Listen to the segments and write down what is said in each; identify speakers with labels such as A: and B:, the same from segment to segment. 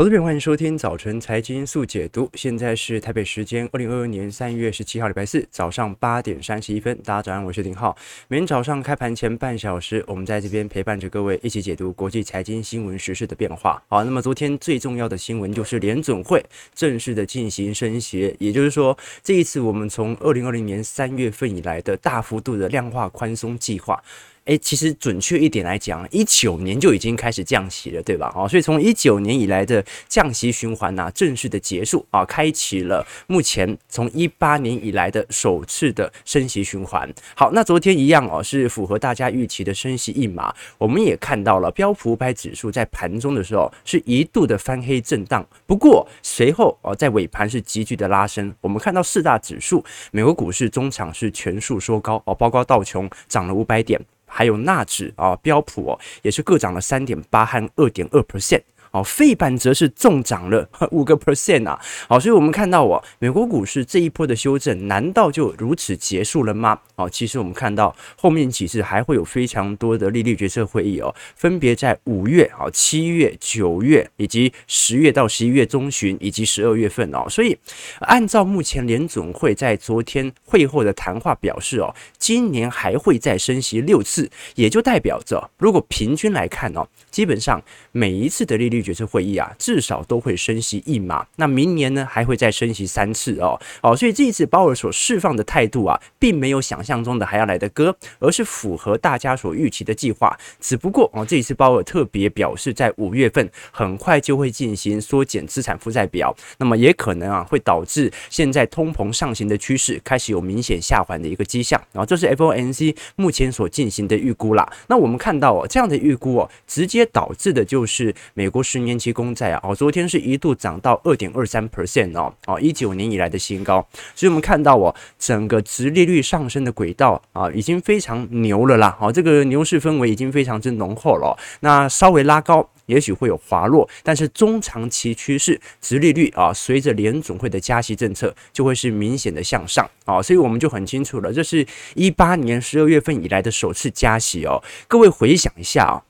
A: 好的，欢迎收听早晨财经速解读。现在是台北时间二零二二年三月十七号礼拜四早上八点三十一分。大家早上，我是林浩。每天早上开盘前半小时，我们在这边陪伴着各位一起解读国际财经新闻时事的变化。好，那么昨天最重要的新闻就是联准会正式的进行升息，也就是说，这一次我们从二零二零年三月份以来的大幅度的量化宽松计划。诶，其实准确一点来讲，一九年就已经开始降息了，对吧？哦，所以从一九年以来的降息循环呐，正式的结束啊，开启了目前从一八年以来的首次的升息循环。好，那昨天一样哦，是符合大家预期的升息一码。我们也看到了标普五百指数在盘中的时候是一度的翻黑震荡，不过随后哦，在尾盘是急剧的拉升。我们看到四大指数，美国股市中场是全数收高哦，包括道琼涨了五百点。还有纳指啊，标普哦，也是各涨了三点八和二点二 percent。哦，费半则是重涨了五个 percent 啊！好，所以我们看到哦，美国股市这一波的修正，难道就如此结束了吗？哦，其实我们看到后面几次还会有非常多的利率决策会议哦，分别在五月、哦七月、九月以及十月到十一月中旬以及十二月份哦。所以按照目前联总会在昨天会后的谈话表示哦，今年还会再升息六次，也就代表着如果平均来看哦，基本上每一次的利率决策会议啊，至少都会升息一码。那明年呢，还会再升息三次哦。哦，所以这一次鲍尔所释放的态度啊，并没有想象中的还要来得鸽，而是符合大家所预期的计划。只不过哦，这一次鲍尔特别表示，在五月份很快就会进行缩减资产负债表，那么也可能啊，会导致现在通膨上行的趋势开始有明显下滑的一个迹象。然后这是 FOMC 目前所进行的预估啦。那我们看到哦，这样的预估哦，直接导致的就是美国。十年期公债啊，哦，昨天是一度涨到二点二三 percent 哦，哦，一九年以来的新高，所以我们看到哦，整个殖利率上升的轨道啊，已经非常牛了啦，哦，这个牛市氛围已经非常之浓厚了。那稍微拉高，也许会有滑落，但是中长期趋势，殖利率啊，随着联总会的加息政策，就会是明显的向上啊，所以我们就很清楚了，这是一八年十二月份以来的首次加息哦，各位回想一下啊。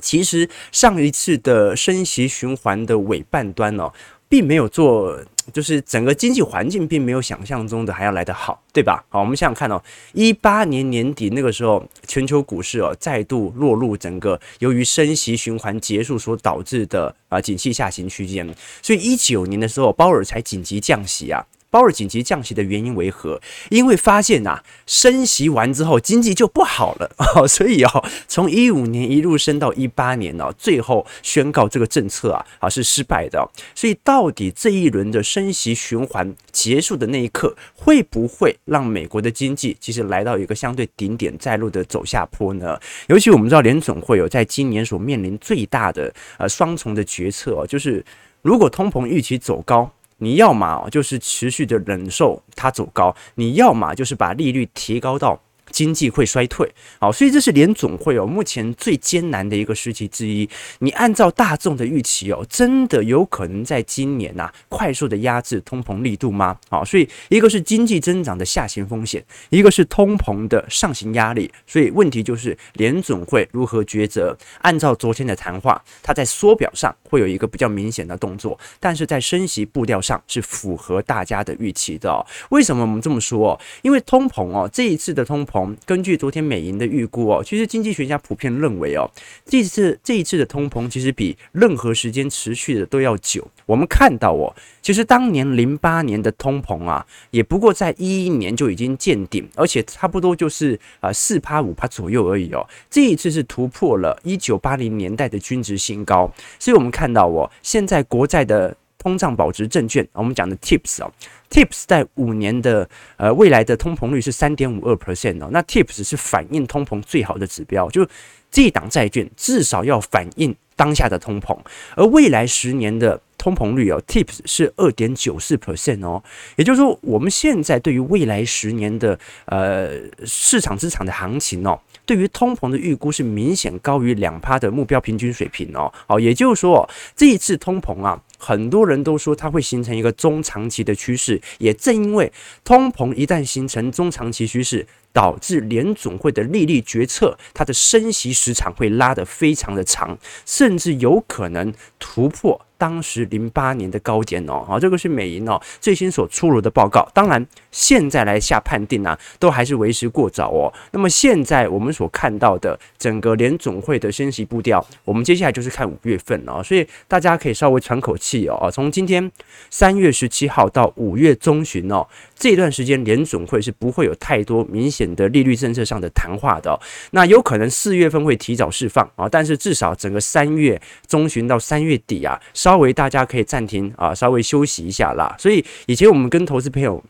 A: 其实上一次的升息循环的尾半端哦，并没有做，就是整个经济环境并没有想象中的还要来得好，对吧？好，我们想想看哦，一八年年底那个时候，全球股市哦再度落入整个由于升息循环结束所导致的啊景气下行区间，所以一九年的时候，鲍尔才紧急降息啊。鲍尔紧急降息的原因为何？因为发现呐，升息完之后经济就不好了 哦，所以哦，从一五年一路升到一八年哦，最后宣告这个政策啊啊是失败的。所以到底这一轮的升息循环结束的那一刻，会不会让美国的经济其实来到一个相对顶点再路的走下坡呢？尤其我们知道联总会有在今年所面临最大的呃双重的决策哦，就是如果通膨预期走高。你要么就是持续的忍受它走高，你要么就是把利率提高到。经济会衰退，好，所以这是联总会哦，目前最艰难的一个时期之一。你按照大众的预期哦，真的有可能在今年呐、快速的压制通膨力度吗？好，所以一个是经济增长的下行风险，一个是通膨的上行压力。所以问题就是联总会如何抉择？按照昨天的谈话，它在缩表上会有一个比较明显的动作，但是在升息步调上是符合大家的预期的、哦。为什么我们这么说？因为通膨哦，这一次的通膨。根据昨天美银的预估哦，其实经济学家普遍认为哦，这次这一次的通膨其实比任何时间持续的都要久。我们看到哦，其实当年零八年的通膨啊，也不过在一一年就已经见顶，而且差不多就是啊四趴五趴左右而已哦。这一次是突破了一九八零年代的均值新高，所以我们看到哦，现在国债的。通胀保值证券，我们讲的 TIPS 哦，TIPS 在五年的呃未来的通膨率是三点五二 percent 哦，那 TIPS 是反映通膨最好的指标，就这档债券至少要反映当下的通膨，而未来十年的通膨率哦，TIPS 是二点九四 percent 哦，也就是说我们现在对于未来十年的呃市场资产的行情哦。对于通膨的预估是明显高于两趴的目标平均水平哦，好，也就是说这一次通膨啊，很多人都说它会形成一个中长期的趋势，也正因为通膨一旦形成中长期趋势。导致联总会的利率决策，它的升息时长会拉得非常的长，甚至有可能突破。当时零八年的高点哦，好，这个是美银哦最新所出炉的报告。当然，现在来下判定啊，都还是为时过早哦。那么现在我们所看到的整个联总会的升息步调，我们接下来就是看五月份哦，所以大家可以稍微喘口气哦。从今天三月十七号到五月中旬哦，这段时间联总会是不会有太多明显的利率政策上的谈话的。那有可能四月份会提早释放啊，但是至少整个三月中旬到三月底啊。稍微大家可以暂停啊，稍微休息一下啦。所以以前我们跟投资朋友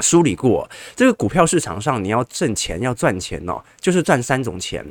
A: 梳理过，这个股票市场上你要挣钱、要赚钱哦，就是赚三种钱。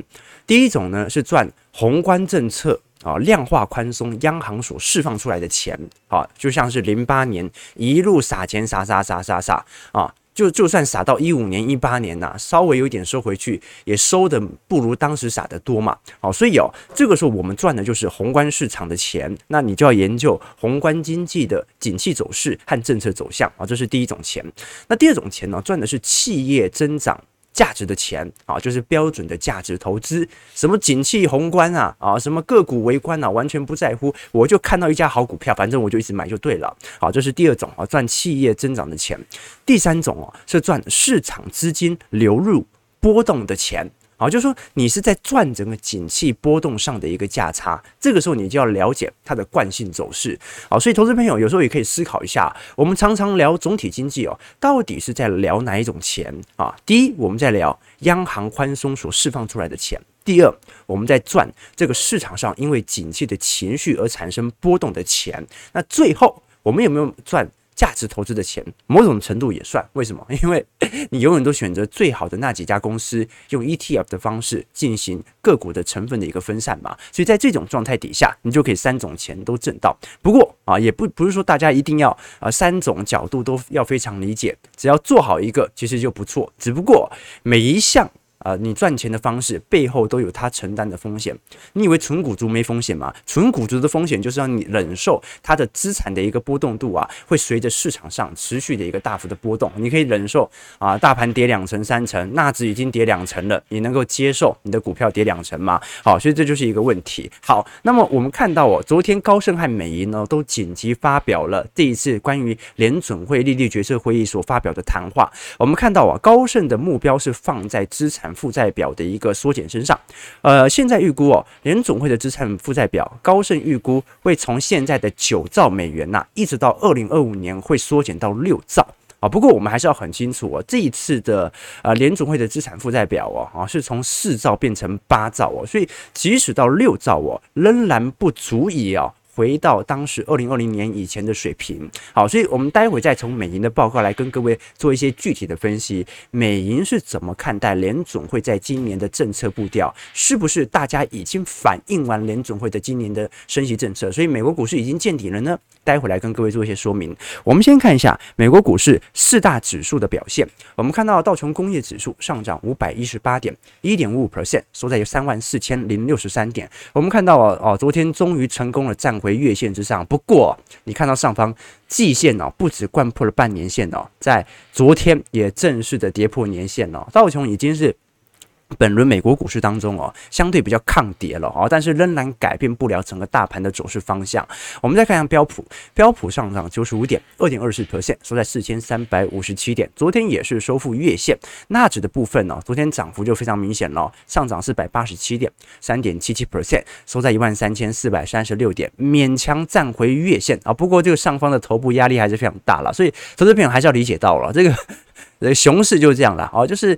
A: 第一种呢是赚宏观政策啊，量化宽松，央行所释放出来的钱啊，就像是零八年一路撒钱撒撒撒撒撒啊。就就算撒到一五年、一八年呐、稍微有点收回去，也收的不如当时撒的多嘛。好，所以哦，这个时候我们赚的就是宏观市场的钱，那你就要研究宏观经济的景气走势和政策走向啊，这是第一种钱。那第二种钱呢，赚的是企业增长。价值的钱啊，就是标准的价值投资。什么景气宏观啊，啊，什么个股围观啊，完全不在乎。我就看到一家好股票，反正我就一直买就对了。好，这是第二种啊，赚企业增长的钱。第三种哦，是赚市场资金流入波动的钱。好，就是说你是在赚整个景气波动上的一个价差，这个时候你就要了解它的惯性走势。好，所以投资朋友有时候也可以思考一下，我们常常聊总体经济哦，到底是在聊哪一种钱啊？第一，我们在聊央行宽松所释放出来的钱；第二，我们在赚这个市场上因为景气的情绪而产生波动的钱。那最后，我们有没有赚？价值投资的钱，某种程度也算。为什么？因为你永远都选择最好的那几家公司，用 ETF 的方式进行个股的成分的一个分散嘛。所以在这种状态底下，你就可以三种钱都挣到。不过啊，也不不是说大家一定要啊三种角度都要非常理解，只要做好一个，其实就不错。只不过每一项。啊、呃，你赚钱的方式背后都有他承担的风险。你以为纯股族没风险吗？纯股族的风险就是让你忍受它的资产的一个波动度啊，会随着市场上持续的一个大幅的波动。你可以忍受啊，大盘跌两成、三成，纳指已经跌两成了，你能够接受你的股票跌两成吗？好，所以这就是一个问题。好，那么我们看到哦，昨天高盛和美银呢都紧急发表了这一次关于联准会利率决策会议所发表的谈话。我们看到啊，高盛的目标是放在资产负债表的一个缩减身上，呃，现在预估哦，联总会的资产负债表，高盛预估会从现在的九兆美元呐、啊，一直到二零二五年会缩减到六兆啊。不过我们还是要很清楚哦，这一次的呃联总会的资产负债表哦，啊是从四兆变成八兆哦，所以即使到六兆哦，仍然不足以哦。回到当时二零二零年以前的水平，好，所以我们待会再从美银的报告来跟各位做一些具体的分析。美银是怎么看待联总会在今年的政策步调？是不是大家已经反映完联总会的今年的升息政策？所以美国股市已经见底了呢？待会来跟各位做一些说明。我们先看一下美国股市四大指数的表现。我们看到道琼工业指数上涨五百一十八点，一点五五 percent，收在有三万四千零六十三点。我们看到哦，昨天终于成功了站回月线之上。不过你看到上方季线哦，不止贯破了半年线哦，在昨天也正式的跌破年线哦。道琼已经是。本轮美国股市当中哦，相对比较抗跌了哦，但是仍然改变不了整个大盘的走势方向。我们再看一下标普，标普上涨九十五点，二点二四 percent，收在四千三百五十七点。昨天也是收复月线。纳指的部分呢，昨天涨幅就非常明显了，上涨四百八十七点，三点七七 percent，收在一万三千四百三十六点，勉强站回月线啊。不过这个上方的头部压力还是非常大了，所以投资朋友还是要理解到了，这个熊市就是这样了哦，就是。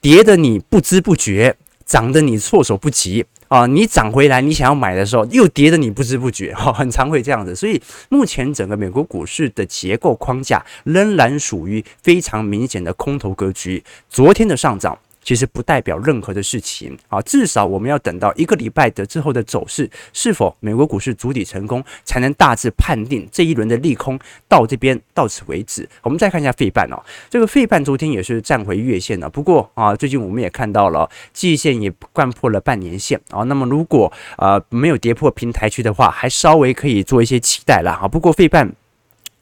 A: 跌的你不知不觉，涨的你措手不及啊！你涨回来，你想要买的时候，又跌的你不知不觉，哈，很常会这样子。所以目前整个美国股市的结构框架仍然属于非常明显的空头格局。昨天的上涨。其实不代表任何的事情啊，至少我们要等到一个礼拜的之后的走势是否美国股市筑底成功，才能大致判定这一轮的利空到这边到此为止。我们再看一下费半哦，这个费半昨天也是站回月线了，不过啊，最近我们也看到了季线也掼破了半年线啊。那么如果啊没有跌破平台区的话，还稍微可以做一些期待了啊。不过费半。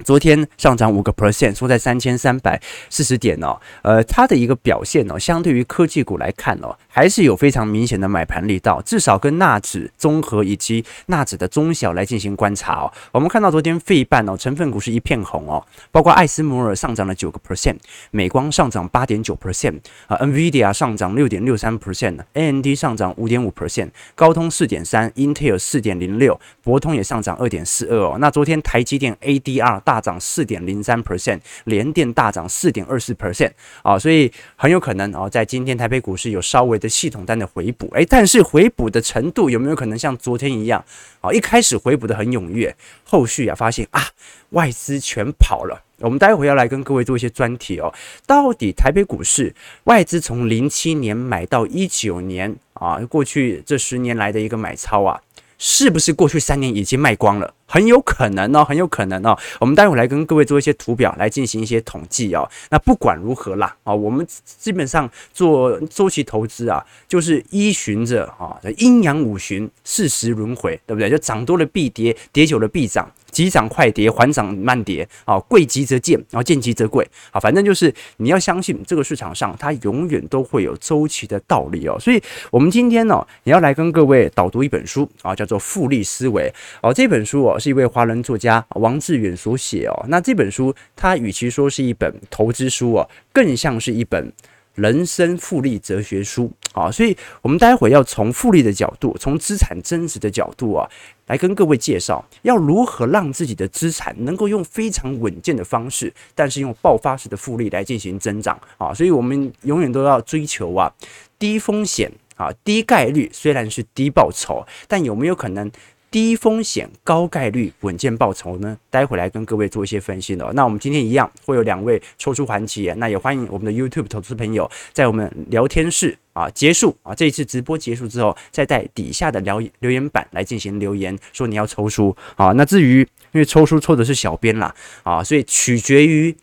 A: 昨天上涨五个 percent，收在三千三百四十点哦。呃，它的一个表现哦，相对于科技股来看哦，还是有非常明显的买盘力道。至少跟纳指综合以及纳指的中小来进行观察哦。我们看到昨天费半哦，成分股是一片红哦，包括艾斯摩尔上涨了九个 percent，美光上涨八点九 percent 啊，NVIDIA 上涨六点六三 percent，AMD 上涨五点五 percent，高通四点三，Intel 四点零六，博通也上涨二点四二哦。那昨天台积电 ADR 大涨四点零三 percent，联电大涨四点二四 percent 啊，所以很有可能啊，在今天台北股市有稍微的系统单的回补，诶，但是回补的程度有没有可能像昨天一样啊？一开始回补的很踊跃，后续啊发现啊外资全跑了。我们待会要来跟各位做一些专题哦，到底台北股市外资从零七年买到一九年啊，过去这十年来的一个买超啊。是不是过去三年已经卖光了？很有可能哦，很有可能哦。我们待会来跟各位做一些图表来进行一些统计哦。那不管如何啦，啊，我们基本上做周期投资啊，就是依循着啊阴阳五行、四时轮回，对不对？就涨多了必跌，跌久了必涨。急涨快跌，缓涨慢跌，啊，贵急则贱，然后贱急则贵，啊，反正就是你要相信这个市场上它永远都会有周期的道理哦。所以，我们今天呢，也要来跟各位导读一本书啊，叫做《复利思维》哦。这本书哦，是一位华人作家王志远所写哦。那这本书它与其说是一本投资书哦，更像是一本人生复利哲学书啊。所以，我们待会要从复利的角度，从资产增值的角度啊。来跟各位介绍，要如何让自己的资产能够用非常稳健的方式，但是用爆发式的复利来进行增长啊！所以我们永远都要追求啊，低风险啊，低概率，虽然是低报酬，但有没有可能？低风险高概率稳健报酬呢？待会来跟各位做一些分析的。那我们今天一样会有两位抽出环节，那也欢迎我们的 YouTube 投资朋友在我们聊天室啊结束啊这一次直播结束之后，再在底下的留留言板来进行留言，说你要抽书啊。那至于因为抽书抽的是小编啦啊，所以取决于。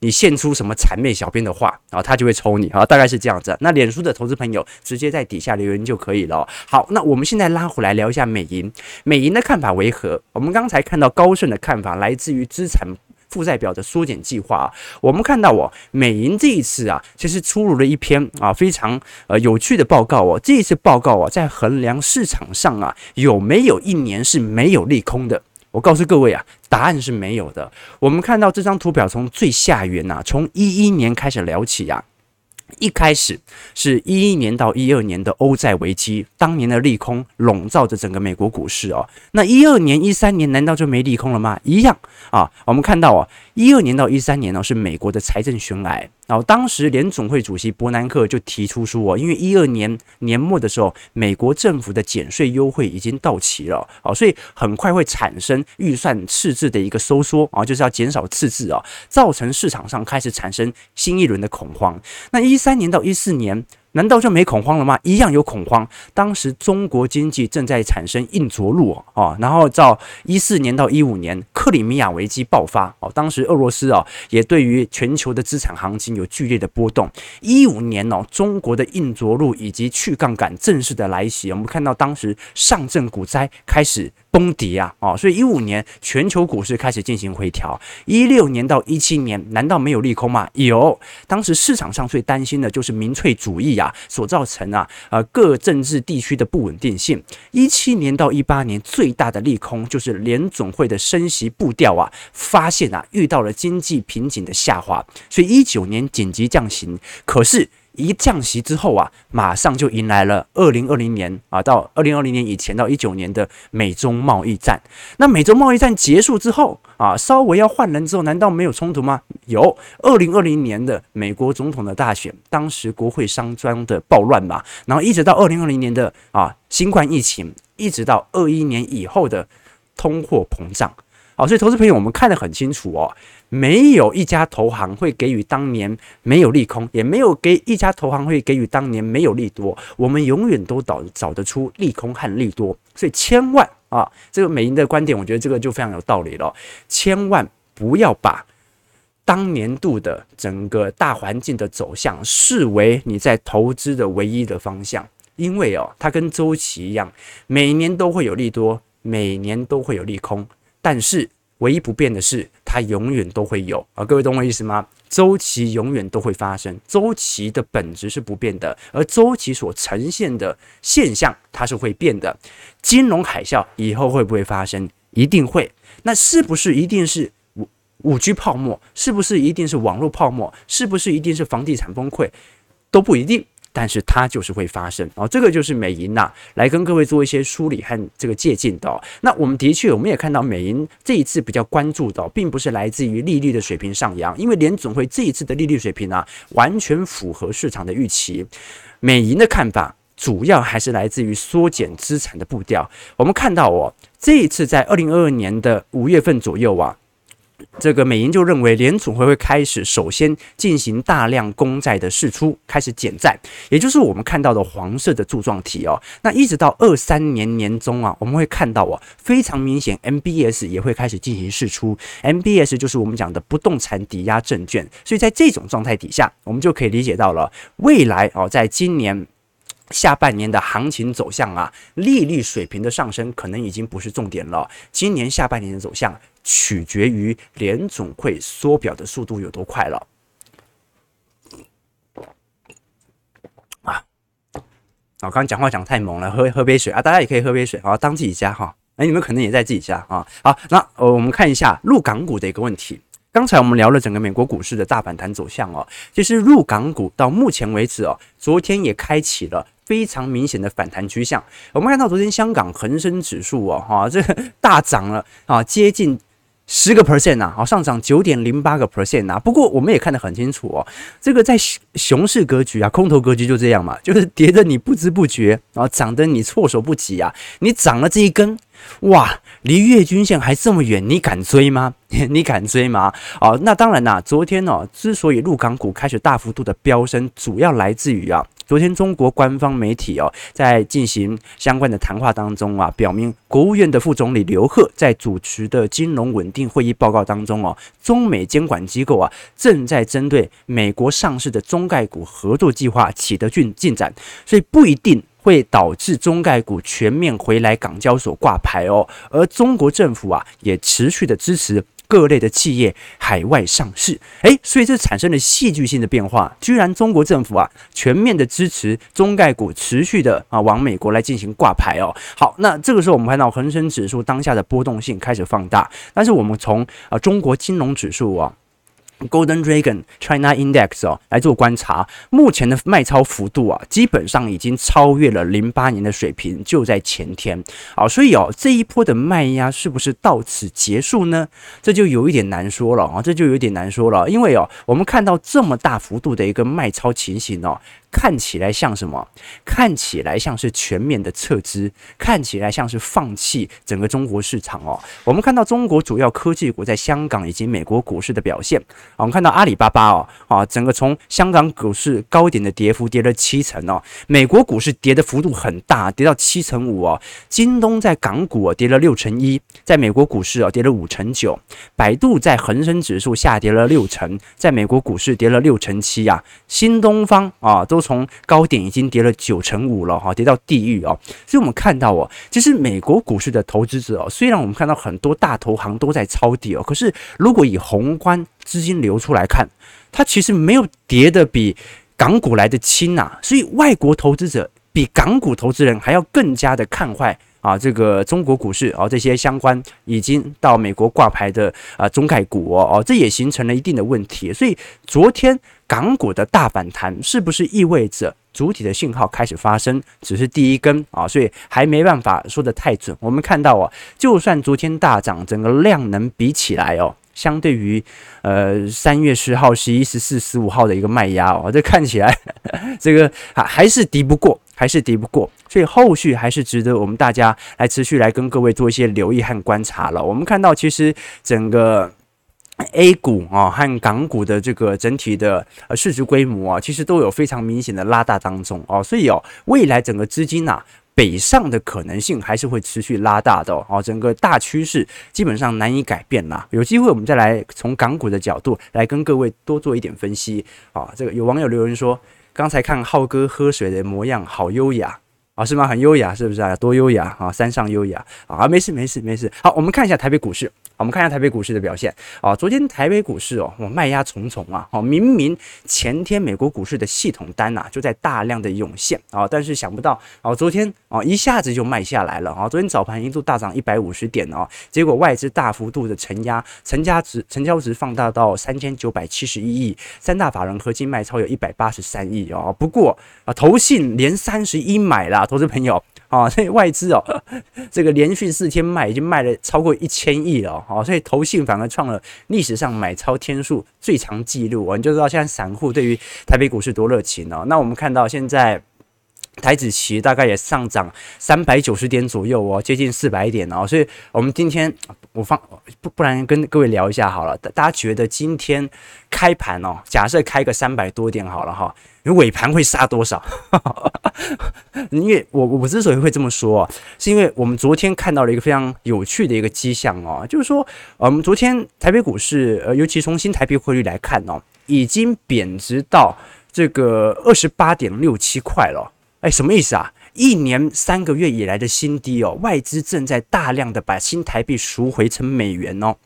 A: 你献出什么谄媚小编的话，然后他就会抽你，啊，大概是这样子。那脸书的投资朋友直接在底下留言就可以了。好，那我们现在拉回来聊一下美银，美银的看法为何？我们刚才看到高盛的看法来自于资产负债表的缩减计划。我们看到哦，美银这一次啊，其实出炉了一篇啊非常呃有趣的报告哦。这一次报告啊，在衡量市场上啊有没有一年是没有利空的。我告诉各位啊，答案是没有的。我们看到这张图表，从最下缘呐，从一一年开始聊起啊。一开始是一一年到一二年的欧债危机，当年的利空笼罩着整个美国股市哦。那一二年、一三年难道就没利空了吗？一样啊。我们看到啊，一二年到一三年呢是美国的财政悬崖。然后当时联总会主席伯南克就提出说，因为一二年年末的时候，美国政府的减税优惠已经到期了，哦，所以很快会产生预算赤字的一个收缩啊，就是要减少赤字啊，造成市场上开始产生新一轮的恐慌。那一三年到一四年。难道就没恐慌了吗？一样有恐慌。当时中国经济正在产生硬着陆哦，然后到一四年到一五年，克里米亚危机爆发哦，当时俄罗斯啊也对于全球的资产行情有剧烈的波动。一五年哦，中国的硬着陆以及去杠杆正式的来袭，我们看到当时上证股灾开始。崩跌啊，哦，所以一五年全球股市开始进行回调。一六年到一七年，难道没有利空吗？有，当时市场上最担心的就是民粹主义啊所造成啊，呃，各政治地区的不稳定性。一七年到一八年最大的利空就是联总会的升息步调啊，发现啊遇到了经济瓶颈的下滑，所以一九年紧急降息，可是。一降息之后啊，马上就迎来了二零二零年啊，到二零二零年以前到一九年的美中贸易战。那美中贸易战结束之后啊，稍微要换人之后，难道没有冲突吗？有。二零二零年的美国总统的大选，当时国会商庄的暴乱嘛，然后一直到二零二零年的啊新冠疫情，一直到二一年以后的通货膨胀。好，所以投资朋友，我们看得很清楚哦。没有一家投行会给予当年没有利空，也没有给一家投行会给予当年没有利多。我们永远都找找得出利空和利多，所以千万啊，这个美银的观点，我觉得这个就非常有道理了。千万不要把当年度的整个大环境的走向视为你在投资的唯一的方向，因为哦，它跟周期一样，每年都会有利多，每年都会有利空，但是唯一不变的是。它永远都会有啊！各位懂我意思吗？周期永远都会发生，周期的本质是不变的，而周期所呈现的现象它是会变的。金融海啸以后会不会发生？一定会。那是不是一定是五五 G 泡沫？是不是一定是网络泡沫？是不是一定是房地产崩溃？都不一定。但是它就是会发生哦，这个就是美银呐，来跟各位做一些梳理和这个借鉴的。那我们的确，我们也看到美银这一次比较关注的，并不是来自于利率的水平上扬，因为联总会这一次的利率水平啊，完全符合市场的预期。美银的看法主要还是来自于缩减资产的步调。我们看到哦，这一次在二零二二年的五月份左右啊。这个美银就认为联储会会开始首先进行大量公债的释出，开始减债，也就是我们看到的黄色的柱状体哦。那一直到二三年年中啊，我们会看到哦，非常明显，MBS 也会开始进行释出。MBS 就是我们讲的不动产抵押证券，所以在这种状态底下，我们就可以理解到了未来哦，在今年下半年的行情走向啊，利率水平的上升可能已经不是重点了。今年下半年的走向。取决于联总会缩表的速度有多快了啊！我刚刚讲话讲太猛了，喝喝杯水啊！大家也可以喝杯水啊，当自己家哈。哎，你们可能也在自己家啊。好，那呃，我们看一下入港股的一个问题。刚才我们聊了整个美国股市的大反弹走向哦，其实入港股到目前为止哦，昨天也开启了非常明显的反弹趋向。我们看到昨天香港恒生指数哦，哈，这个大涨了啊，接近。十个 percent 呐，好，上涨九点零八个 percent 呐。不过我们也看得很清楚哦，这个在熊市格局啊，空头格局就这样嘛，就是跌的你不知不觉，然后涨的你措手不及啊。你涨了这一根，哇，离月均线还这么远，你敢追吗？你敢追吗？哦，那当然啦，昨天哦，之所以陆港股开始大幅度的飙升，主要来自于啊。昨天，中国官方媒体哦，在进行相关的谈话当中啊，表明国务院的副总理刘鹤在主持的金融稳定会议报告当中哦，中美监管机构啊正在针对美国上市的中概股合作计划取得进进展，所以不一定会导致中概股全面回来港交所挂牌哦，而中国政府啊也持续的支持。各类的企业海外上市，诶，所以这产生了戏剧性的变化。居然中国政府啊，全面的支持中概股持续的啊往美国来进行挂牌哦。好，那这个时候我们看到恒生指数当下的波动性开始放大，但是我们从啊中国金融指数啊。Golden Dragon China Index 哦，来做观察，目前的卖超幅度啊，基本上已经超越了零八年的水平，就在前天啊，所以哦，这一波的卖压是不是到此结束呢？这就有一点难说了啊，这就有点难说了，因为哦，我们看到这么大幅度的一个卖超情形哦。看起来像什么？看起来像是全面的撤资，看起来像是放弃整个中国市场哦。我们看到中国主要科技股在香港以及美国股市的表现，我们看到阿里巴巴哦，啊，整个从香港股市高点的跌幅跌了七成哦，美国股市跌的幅度很大，跌到七成五哦。京东在港股跌了六成一，在美国股市啊跌了五成九。百度在恒生指数下跌了六成，在美国股市跌了六成七呀。新东方啊都。从高点已经跌了九成五了哈，跌到地狱哦。所以我们看到哦，其实美国股市的投资者哦，虽然我们看到很多大投行都在抄底哦，可是如果以宏观资金流出来看，它其实没有跌得比港股来得轻呐。所以外国投资者比港股投资人还要更加的看坏啊，这个中国股市啊，这些相关已经到美国挂牌的啊中概股哦，这也形成了一定的问题。所以昨天。港股的大反弹是不是意味着主体的信号开始发生？只是第一根啊，所以还没办法说得太准。我们看到啊，就算昨天大涨，整个量能比起来哦，相对于呃三月十号、十一、十四、十五号的一个卖压哦，这看起来 这个还还是敌不过，还是敌不过。所以后续还是值得我们大家来持续来跟各位做一些留意和观察了。我们看到其实整个。A 股啊和港股的这个整体的呃市值规模啊，其实都有非常明显的拉大当中哦，所以哦，未来整个资金呐北上的可能性还是会持续拉大的哦，整个大趋势基本上难以改变啦。有机会我们再来从港股的角度来跟各位多做一点分析啊。这个有网友留言说，刚才看浩哥喝水的模样好优雅啊，是吗？很优雅，是不是啊？多优雅啊！山上优雅啊！没事，没事，没事。好，我们看一下台北股市。我们看一下台北股市的表现啊。昨天台北股市哦，我卖压重重啊。哦，明明前天美国股市的系统单呐，就在大量的涌现啊，但是想不到啊，昨天啊一下子就卖下来了啊。昨天早盘一度大涨一百五十点哦，结果外资大幅度的承压，成交值成交值放大到三千九百七十一亿，三大法人合计卖超有一百八十三亿哦。不过啊，投信连三十一买了，投资朋友。啊，所以外资哦，这个连续四天卖，已经卖了超过一千亿了哦。所以投信反而创了历史上买超天数最长纪录哦。你就知道现在散户对于台北股市多热情哦。那我们看到现在台指期大概也上涨三百九十点左右哦，接近四百点哦。所以我们今天我放不不然跟各位聊一下好了。大家觉得今天开盘哦，假设开个三百多点好了哈。你尾盘会杀多少？因为我我之所以会这么说，是因为我们昨天看到了一个非常有趣的一个迹象哦，就是说，我们昨天台北股市，呃，尤其从新台币汇率来看哦，已经贬值到这个二十八点六七块了。哎，什么意思啊？一年三个月以来的新低哦，外资正在大量的把新台币赎回成美元哦。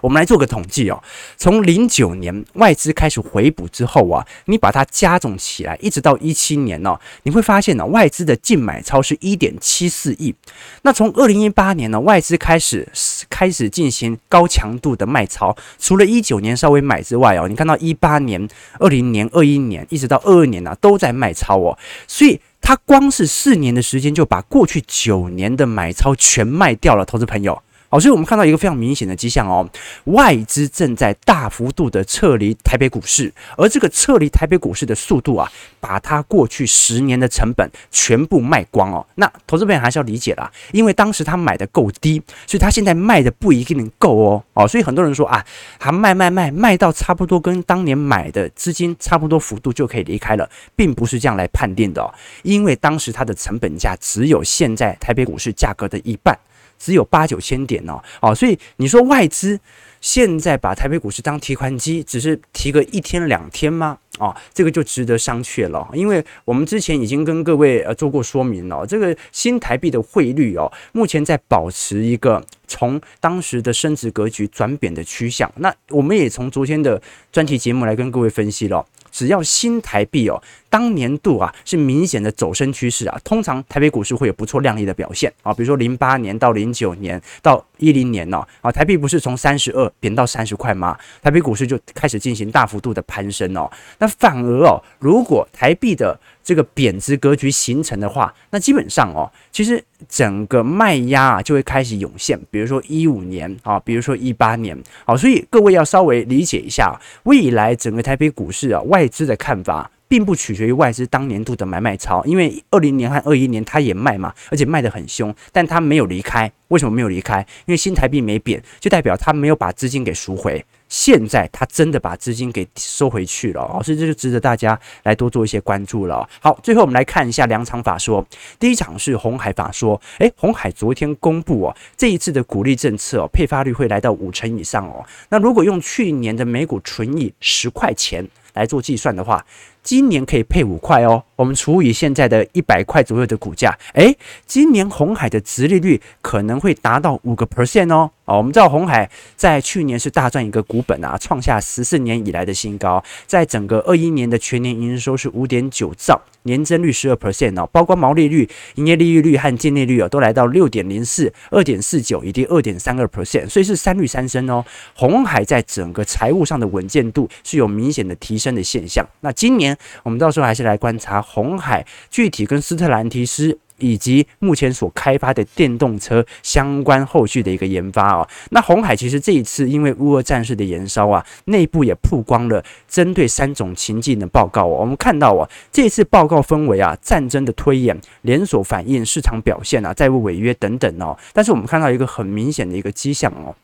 A: 我们来做个统计哦，从零九年外资开始回补之后啊，你把它加总起来，一直到一七年哦，你会发现呢，外资的净买超是一点七四亿。那从二零一八年呢，外资开始开始进行高强度的卖超，除了一九年稍微买之外哦，你看到一八年、二零年、二一年，一直到二二年呢，都在卖超哦，所以它光是四年的时间就把过去九年的买超全卖掉了，投资朋友。所以我们看到一个非常明显的迹象哦，外资正在大幅度的撤离台北股市，而这个撤离台北股市的速度啊，把它过去十年的成本全部卖光哦。那投资朋友还是要理解啦，因为当时他买的够低，所以他现在卖的不一定能够哦。哦，所以很多人说啊，他卖卖卖卖到差不多跟当年买的资金差不多幅度就可以离开了，并不是这样来判定的哦，因为当时它的成本价只有现在台北股市价格的一半。只有八九千点哦，哦，所以你说外资现在把台北股市当提款机，只是提个一天两天吗？哦，这个就值得商榷了，因为我们之前已经跟各位呃做过说明了，这个新台币的汇率哦，目前在保持一个从当时的升值格局转贬的趋向。那我们也从昨天的专题节目来跟各位分析了。只要新台币哦，当年度啊是明显的走升趋势啊，通常台北股市会有不错亮丽的表现啊。比如说零八年到零九年到一零年呢，啊台币不是从三十二贬到三十块吗？台北股市就开始进行大幅度的攀升哦。那反而哦，如果台币的这个贬值格局形成的话，那基本上哦，其实整个卖压啊就会开始涌现。比如说一五年啊，比如说一八年，好，所以各位要稍微理解一下未来整个台北股市啊，外资的看法，并不取决于外资当年度的买卖超，因为二零年和二一年它也卖嘛，而且卖得很凶，但它没有离开。为什么没有离开？因为新台币没贬，就代表它没有把资金给赎回。现在它真的把资金给收回去了哦，所以这就值得大家来多做一些关注了。好，最后我们来看一下两场法说，第一场是红海法说，诶，红海昨天公布哦，这一次的股利政策哦，配发率会来到五成以上哦。那如果用去年的每股纯益十块钱来做计算的话，今年可以配五块哦。我们除以现在的一百块左右的股价，诶，今年红海的值利率可能会达到五个 percent 哦。哦，我们知道鸿海在去年是大赚一个股本啊，创下十四年以来的新高。在整个二一年的全年营收是五点九兆，年增率十二 percent 哦，包括毛利率、营业利润率和净利率哦，都来到六点零四、二点四九以及二点三二 percent，所以是三率三升哦。红海在整个财务上的稳健度是有明显的提升的现象。那今年我们到时候还是来观察红海具体跟斯特兰提斯。以及目前所开发的电动车相关后续的一个研发哦，那红海其实这一次因为乌俄战事的延烧啊，内部也曝光了针对三种情境的报告哦。我们看到啊，这次报告分为啊战争的推演、连锁反应、市场表现啊、债务违约等等哦。但是我们看到一个很明显的一个迹象哦，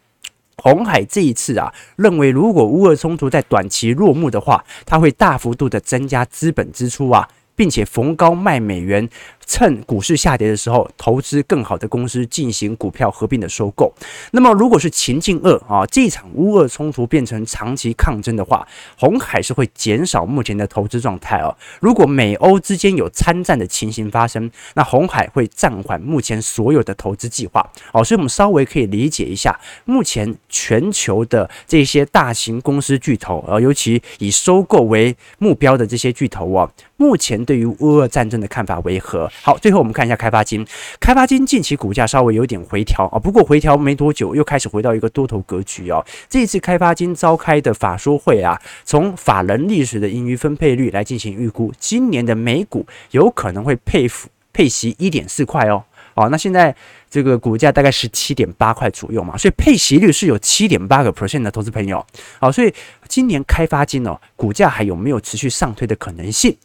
A: 红海这一次啊认为，如果乌俄冲突在短期落幕的话，它会大幅度的增加资本支出啊。并且逢高卖美元，趁股市下跌的时候，投资更好的公司进行股票合并的收购。那么，如果是情境二啊，这场乌俄冲突变成长期抗争的话，红海是会减少目前的投资状态哦。如果美欧之间有参战的情形发生，那红海会暂缓目前所有的投资计划哦。所以，我们稍微可以理解一下，目前全球的这些大型公司巨头啊，尤其以收购为目标的这些巨头哦。目前对于乌俄战争的看法为何？好，最后我们看一下开发金。开发金近期股价稍微有点回调啊，不过回调没多久又开始回到一个多头格局哦。这一次开发金召开的法说会啊，从法人历史的盈余分配率来进行预估，今年的每股有可能会配付配息一点四块哦。哦，那现在这个股价大概十七点八块左右嘛，所以配息率是有七点八个 percent 的投资朋友。好，所以今年开发金哦，股价还有没有持续上推的可能性？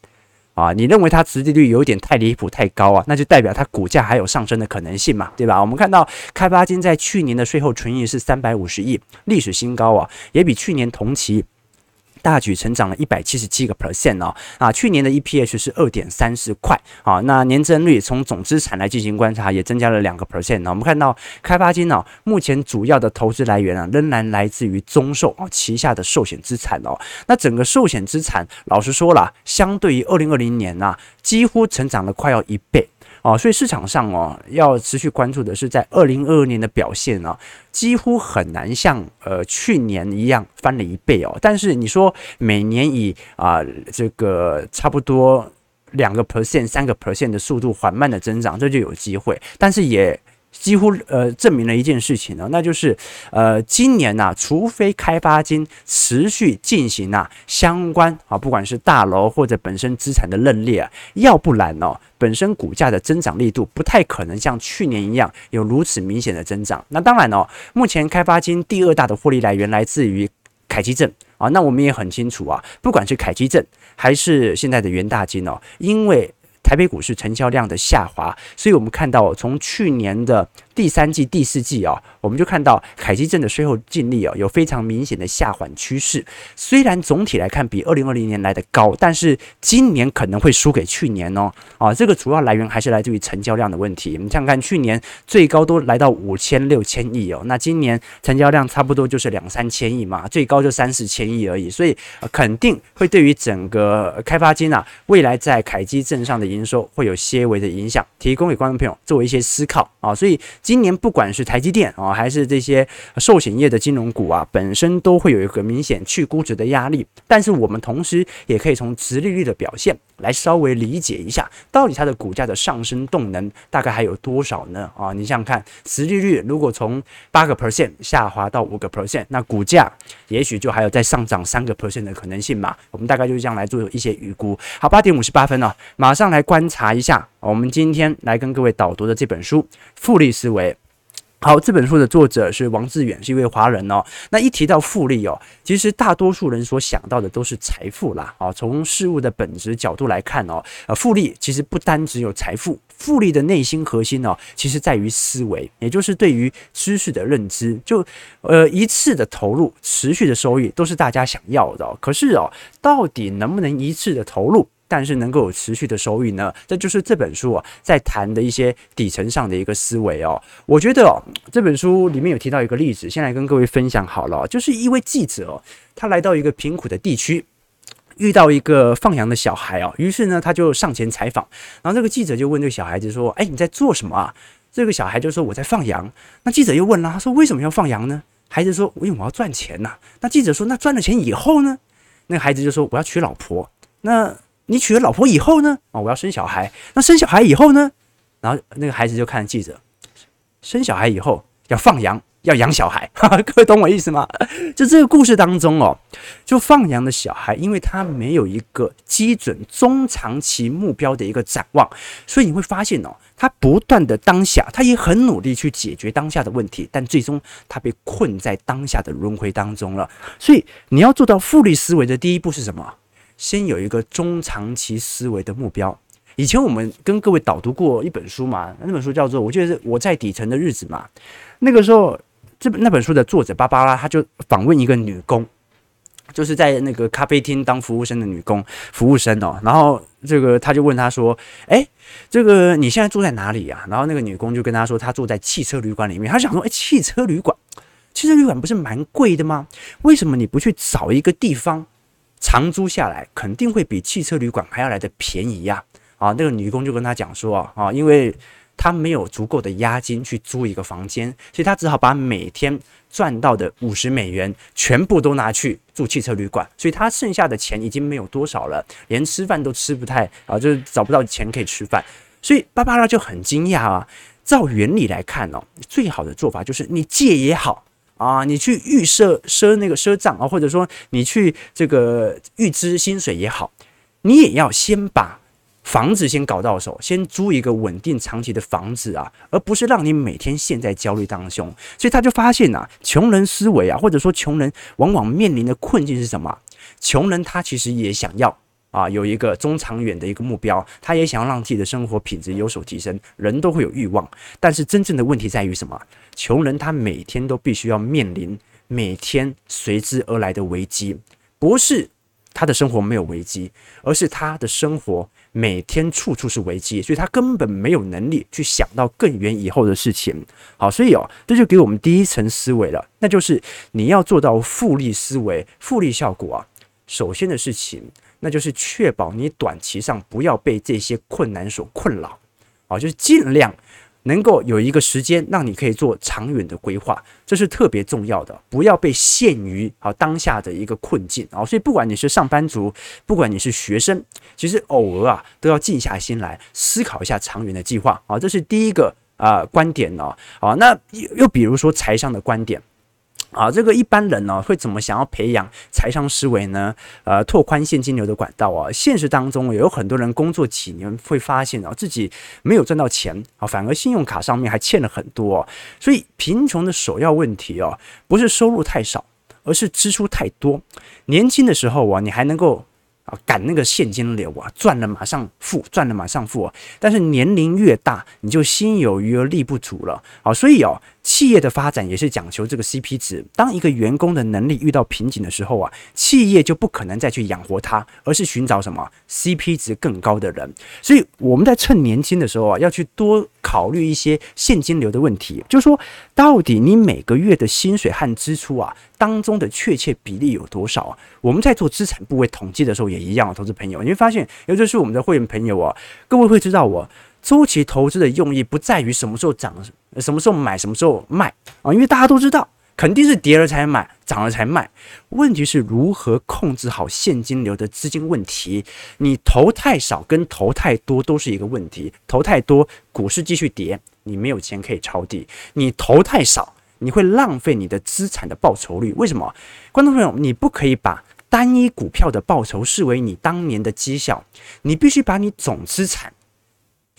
A: 啊，你认为它殖利率有点太离谱、太高啊？那就代表它股价还有上升的可能性嘛，对吧？我们看到开发金在去年的税后纯益是三百五十亿，历史新高啊，也比去年同期。大举成长了一百七十七个 percent 哦，啊，去年的 EPS 是二点三四块啊，那年增率从总资产来进行观察也增加了两个 percent 呢。我们看到开发金呢，目前主要的投资来源啊，仍然来自于中寿啊旗下的寿险资产哦。那整个寿险资产，老实说了，相对于二零二零年呐，几乎成长了快要一倍。哦，所以市场上哦，要持续关注的是在二零二二年的表现啊，几乎很难像呃去年一样翻了一倍哦。但是你说每年以啊、这个差不多两个 percent、三个 percent 的速度缓慢的增长，这就有机会，但是也。几乎呃证明了一件事情呢，那就是呃今年呐、啊，除非开发金持续进行啊相关啊，不管是大楼或者本身资产的认列啊，要不然哦，本身股价的增长力度不太可能像去年一样有如此明显的增长。那当然哦，目前开发金第二大的获利来源来自于凯基证啊，那我们也很清楚啊，不管是凯基证还是现在的元大金哦，因为台北股市成交量的下滑，所以我们看到从去年的。第三季、第四季啊，我们就看到凯基证的税后净利啊，有非常明显的下缓趋势。虽然总体来看比二零二零年来的高，但是今年可能会输给去年哦。啊，这个主要来源还是来自于成交量的问题。你想想看，去年最高都来到五千六千亿哦，那今年成交量差不多就是两三千亿嘛，最高就三四千亿而已，所以肯定会对于整个开发金啊，未来在凯基证上的营收会有些微的影响，提供给观众朋友作为一些思考啊。所以。今年不管是台积电啊，还是这些寿险业的金融股啊，本身都会有一个明显去估值的压力。但是我们同时也可以从殖利率的表现来稍微理解一下，到底它的股价的上升动能大概还有多少呢？啊，你想想看，殖利率如果从八个 percent 下滑到五个 percent，那股价也许就还有再上涨三个 percent 的可能性嘛。我们大概就是这样来做一些预估。好，八点五十八分了，马上来观察一下。我们今天来跟各位导读的这本书《复利思维》。好，这本书的作者是王志远，是一位华人哦。那一提到复利哦，其实大多数人所想到的都是财富啦。哦，从事物的本质角度来看哦，呃，复利其实不单只有财富，复利的内心核心哦，其实在于思维，也就是对于知识的认知。就呃一次的投入，持续的收益都是大家想要的。可是哦，到底能不能一次的投入？但是能够有持续的收益呢？这就是这本书啊，在谈的一些底层上的一个思维哦。我觉得哦，这本书里面有提到一个例子，先来跟各位分享好了。就是一位记者，他来到一个贫苦的地区，遇到一个放羊的小孩哦，于是呢，他就上前采访。然后这个记者就问这个小孩子说：“哎，你在做什么啊？”这个小孩就说：“我在放羊。”那记者又问了，他说：“为什么要放羊呢？”孩子说：“因为我要赚钱呐。”那记者说：“那赚了钱以后呢？”那孩子就说：“我要娶老婆。”那你娶了老婆以后呢？啊，我要生小孩。那生小孩以后呢？然后那个孩子就看记者，生小孩以后要放羊，要养小孩。各位懂我意思吗？就这个故事当中哦，就放羊的小孩，因为他没有一个基准中长期目标的一个展望，所以你会发现哦，他不断的当下，他也很努力去解决当下的问题，但最终他被困在当下的轮回当中了。所以你要做到复利思维的第一步是什么？先有一个中长期思维的目标。以前我们跟各位导读过一本书嘛，那本书叫做《我觉得是我在底层的日子》嘛。那个时候，这本那本书的作者芭芭拉，他就访问一个女工，就是在那个咖啡厅当服务生的女工，服务生哦。然后这个他就问他说：“哎，这个你现在住在哪里呀？”然后那个女工就跟他说：“她住在汽车旅馆里面。”他想说：“哎，汽车旅馆，汽车旅馆不是蛮贵的吗？为什么你不去找一个地方长租下来，肯定会比汽车旅馆还要来得便宜呀？”啊，那个女工就跟他讲说：“啊，因为。”他没有足够的押金去租一个房间，所以他只好把每天赚到的五十美元全部都拿去住汽车旅馆，所以他剩下的钱已经没有多少了，连吃饭都吃不太啊，就是找不到钱可以吃饭。所以芭芭拉就很惊讶啊。照原理来看哦，最好的做法就是你借也好啊，你去预设赊那个赊账啊，或者说你去这个预支薪水也好，你也要先把。房子先搞到手，先租一个稳定长期的房子啊，而不是让你每天陷在焦虑当中。所以他就发现啊，穷人思维啊，或者说穷人往往面临的困境是什么？穷人他其实也想要啊，有一个中长远的一个目标，他也想要让自己的生活品质有所提升。人都会有欲望，但是真正的问题在于什么？穷人他每天都必须要面临每天随之而来的危机，不是他的生活没有危机，而是他的生活。每天处处是危机，所以他根本没有能力去想到更远以后的事情。好，所以哦，这就给我们第一层思维了，那就是你要做到复利思维、复利效果啊。首先的事情，那就是确保你短期上不要被这些困难所困扰，啊，就是尽量。能够有一个时间让你可以做长远的规划，这是特别重要的。不要被限于啊当下的一个困境啊，所以不管你是上班族，不管你是学生，其实偶尔啊都要静下心来思考一下长远的计划啊，这是第一个啊观点呢。啊，那又又比如说财商的观点。啊，这个一般人呢会怎么想要培养财商思维呢？呃，拓宽现金流的管道啊。现实当中有很多人工作几年会发现啊，自己没有赚到钱啊，反而信用卡上面还欠了很多。所以贫穷的首要问题哦，不是收入太少，而是支出太多。年轻的时候啊，你还能够。啊，赶那个现金流啊，赚了马上付，赚了马上付啊。但是年龄越大，你就心有余而力不足了。好，所以哦，企业的发展也是讲求这个 CP 值。当一个员工的能力遇到瓶颈的时候啊，企业就不可能再去养活他，而是寻找什么 CP 值更高的人。所以我们在趁年轻的时候啊，要去多考虑一些现金流的问题，就是说，到底你每个月的薪水和支出啊。当中的确切比例有多少啊？我们在做资产部位统计的时候也一样啊，投资朋友，你会发现，尤其是我们的会员朋友啊，各位会知道我周期投资的用意不在于什么时候涨、什么时候买、什么时候卖啊，因为大家都知道，肯定是跌了才买，涨了才卖。问题是如何控制好现金流的资金问题？你投太少跟投太多都是一个问题。投太多，股市继续跌，你没有钱可以抄底；你投太少。你会浪费你的资产的报酬率，为什么？观众朋友，你不可以把单一股票的报酬视为你当年的绩效，你必须把你总资产、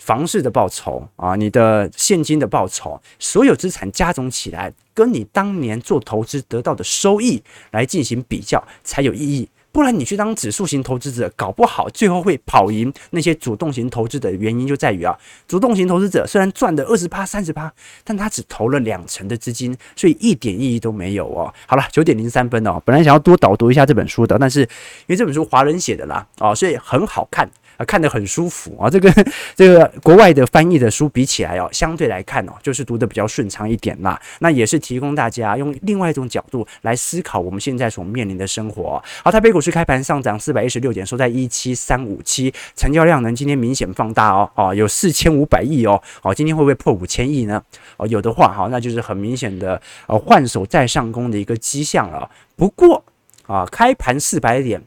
A: 房市的报酬啊，你的现金的报酬，所有资产加总起来，跟你当年做投资得到的收益来进行比较，才有意义。不然你去当指数型投资者，搞不好最后会跑赢那些主动型投资者原因就在于啊，主动型投资者虽然赚的二十趴、三十趴，但他只投了两成的资金，所以一点意义都没有哦。好了，九点零三分哦，本来想要多导读一下这本书的，但是因为这本书华人写的啦，哦，所以很好看。啊，看得很舒服啊！这个这个国外的翻译的书比起来哦，相对来看哦，就是读得比较顺畅一点啦。那也是提供大家用另外一种角度来思考我们现在所面临的生活。好，台北股市开盘上涨四百一十六点，收在一七三五七，成交量呢今天明显放大哦，哦，有四千五百亿哦，哦，今天会不会破五千亿呢？哦，有的话哈，那就是很明显的呃换手再上攻的一个迹象了。不过啊，开盘四百点。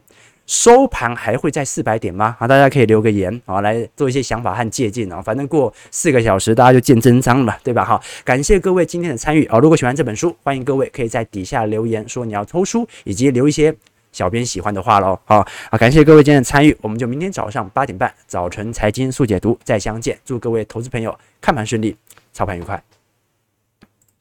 A: 收盘还会在四百点吗？好，大家可以留个言啊，来做一些想法和借鉴啊。反正过四个小时，大家就见真章了，对吧？好，感谢各位今天的参与啊。如果喜欢这本书，欢迎各位可以在底下留言说你要抽书，以及留一些小编喜欢的话喽。好，好，感谢各位今天的参与，我们就明天早上八点半早晨财经速解读再相见。祝各位投资朋友看盘顺利，操盘愉快。